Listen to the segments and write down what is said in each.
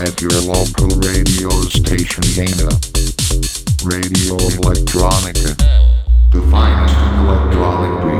at your local radio station Dana. Radio Electronica. The finest electronic.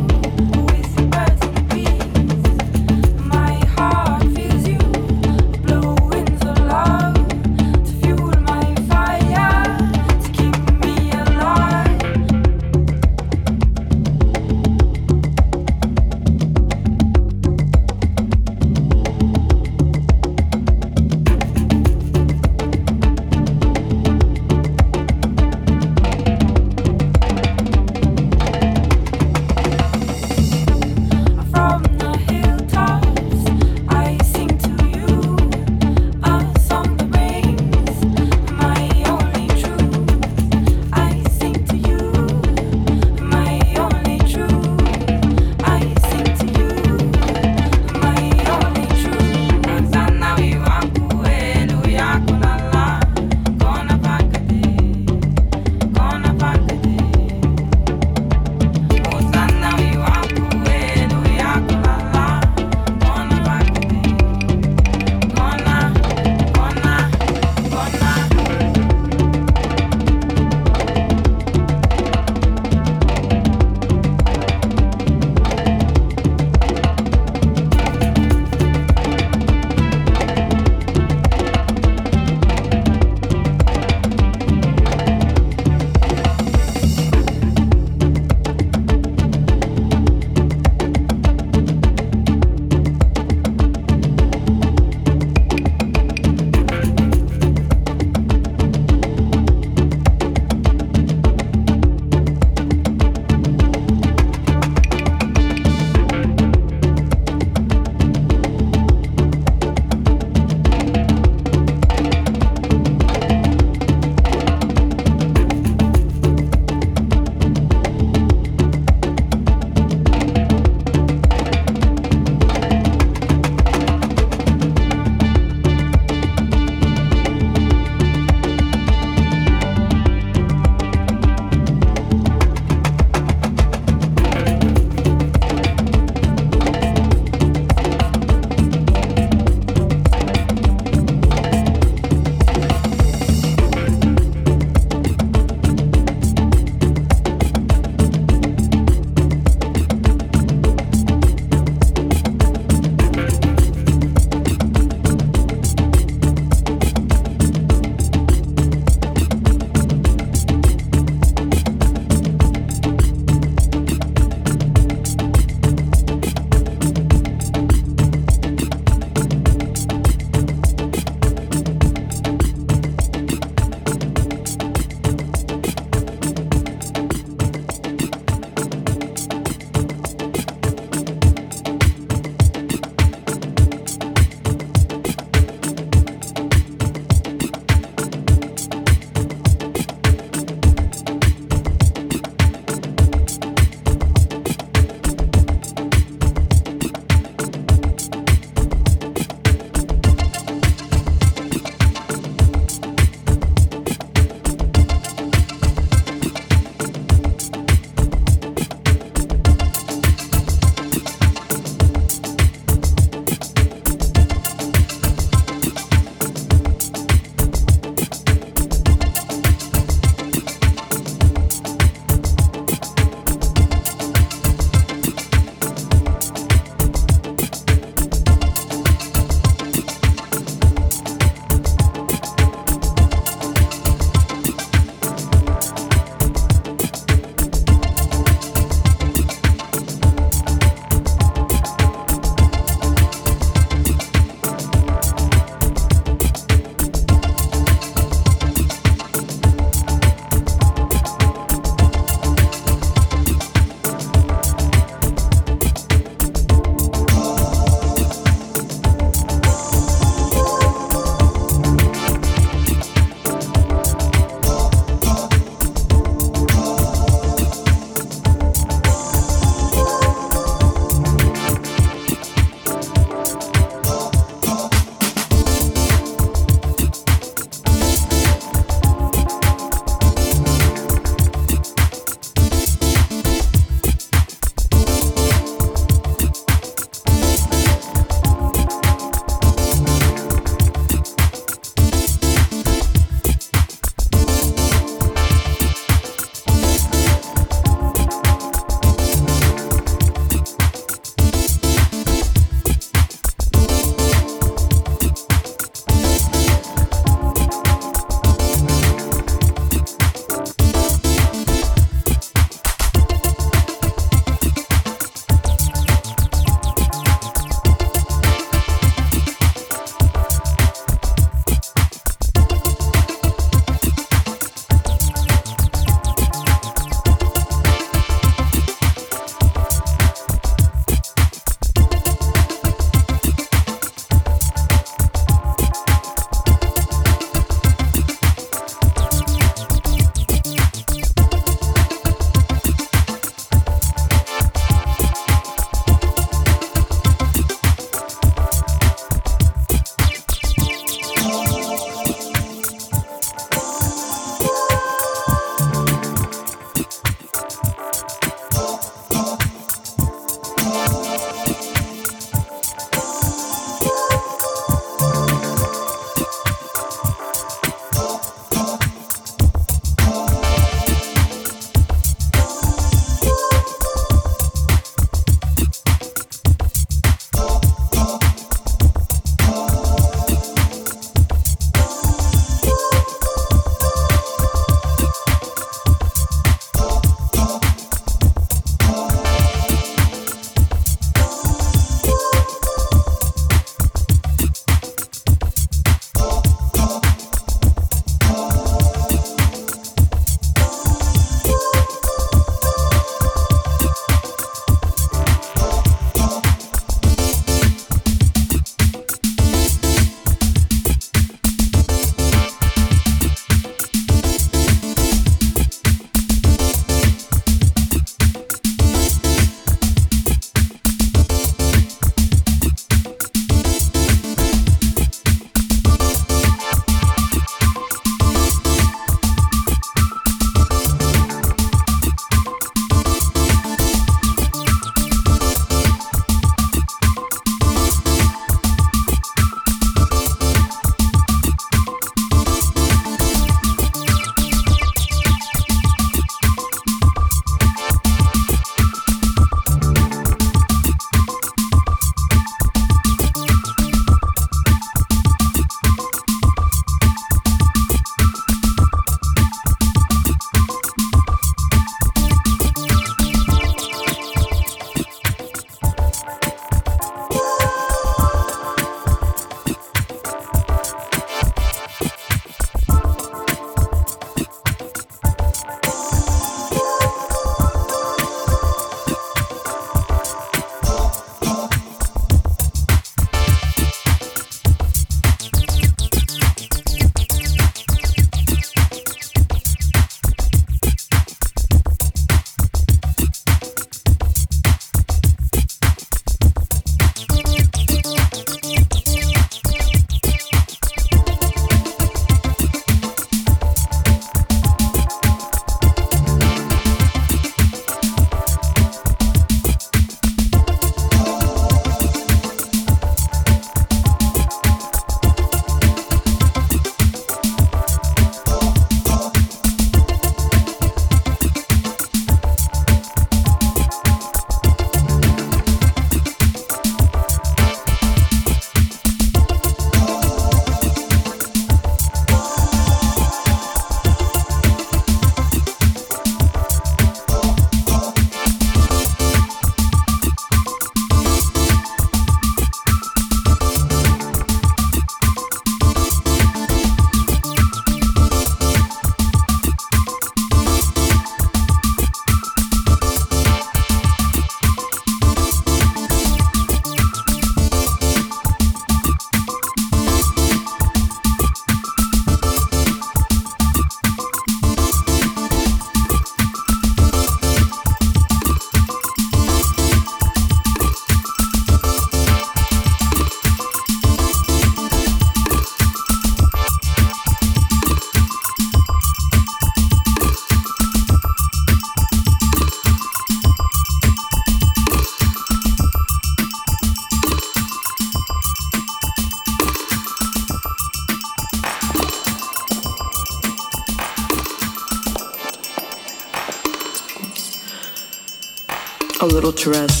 O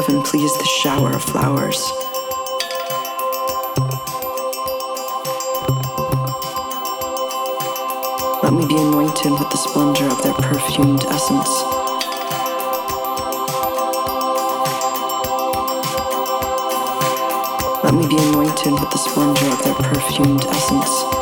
heaven please the shower of flowers. Let me be anointed with the splendor of their perfumed essence. Let me be anointed with the splendor of their perfumed essence.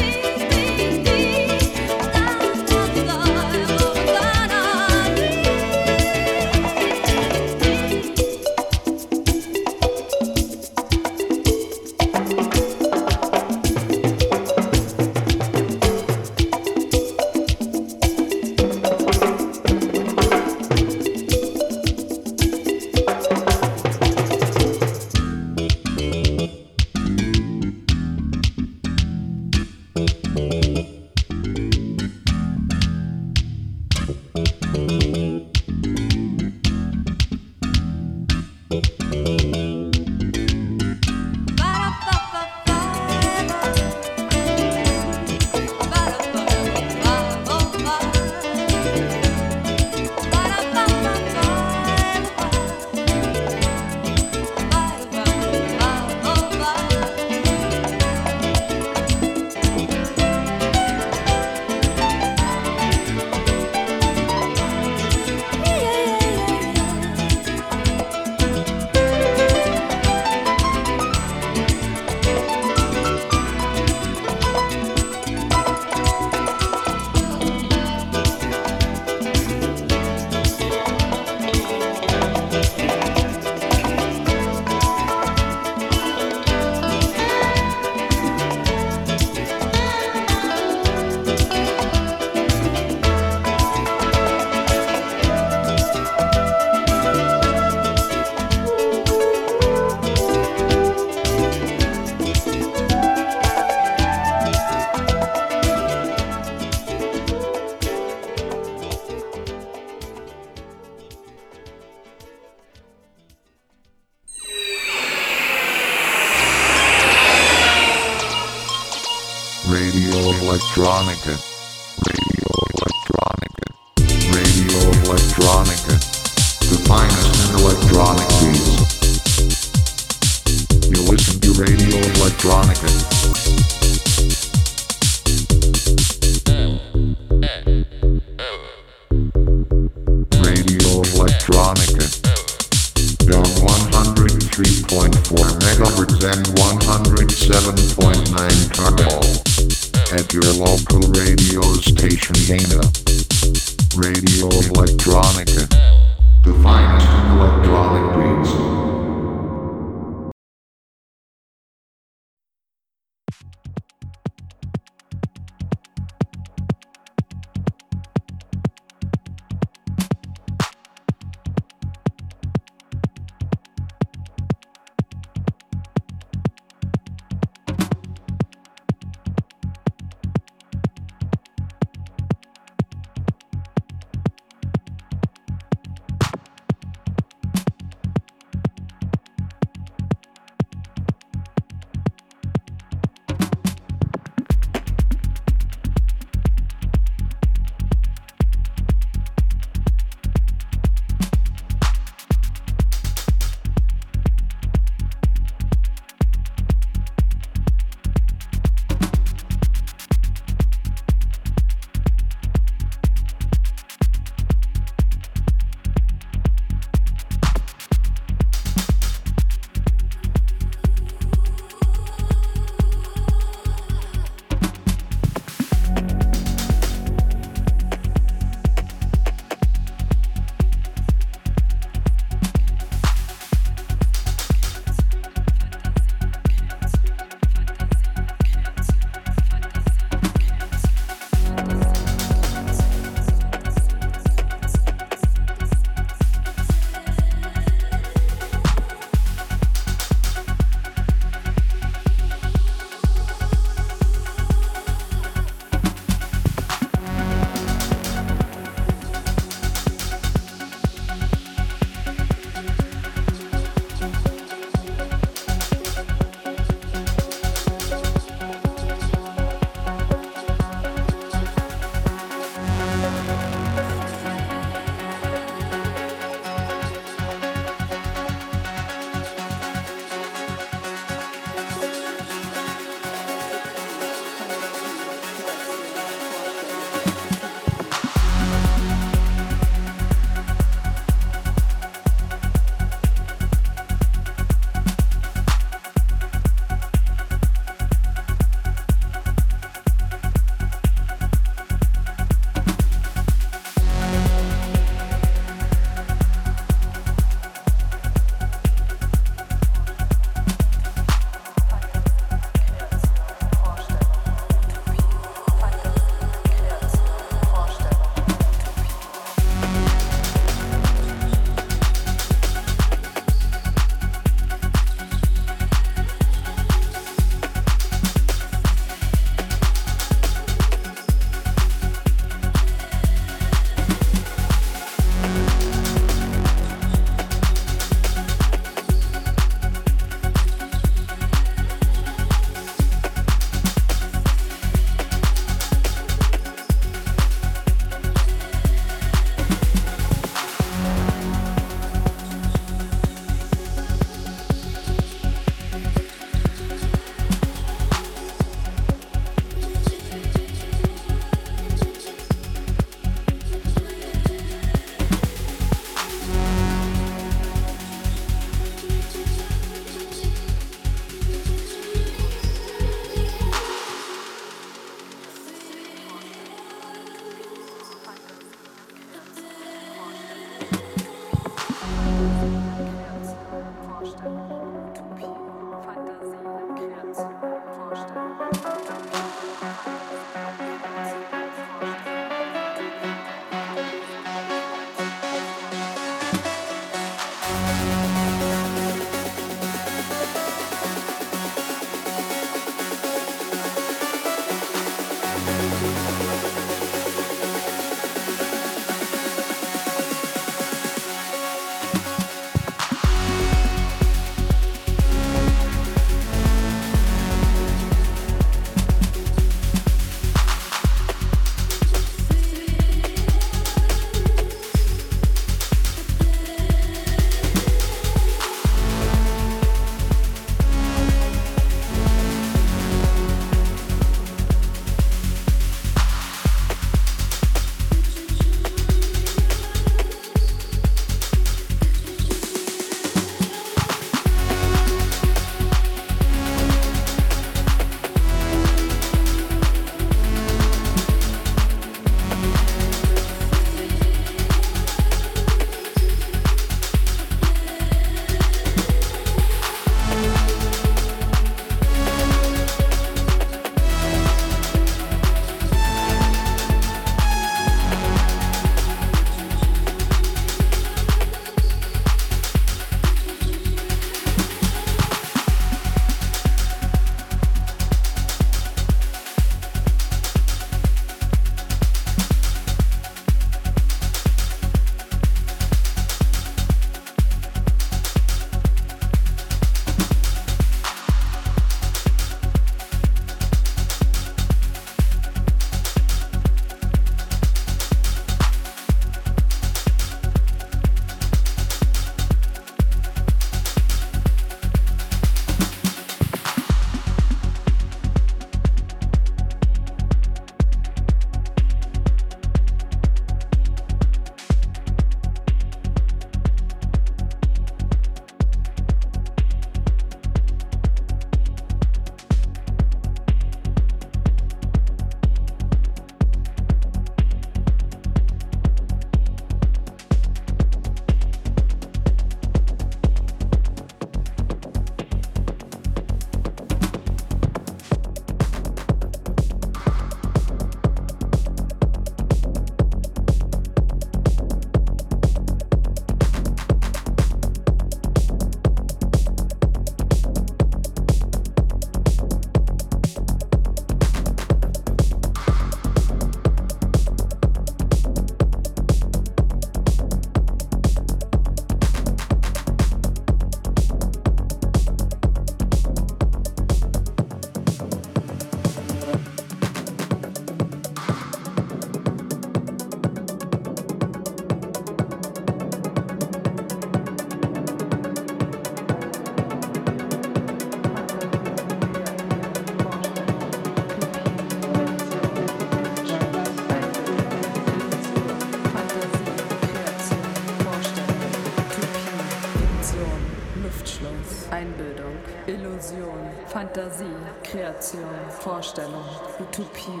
Fantasie, Kreation, Vorstellung, Utopie,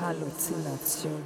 Halluzination.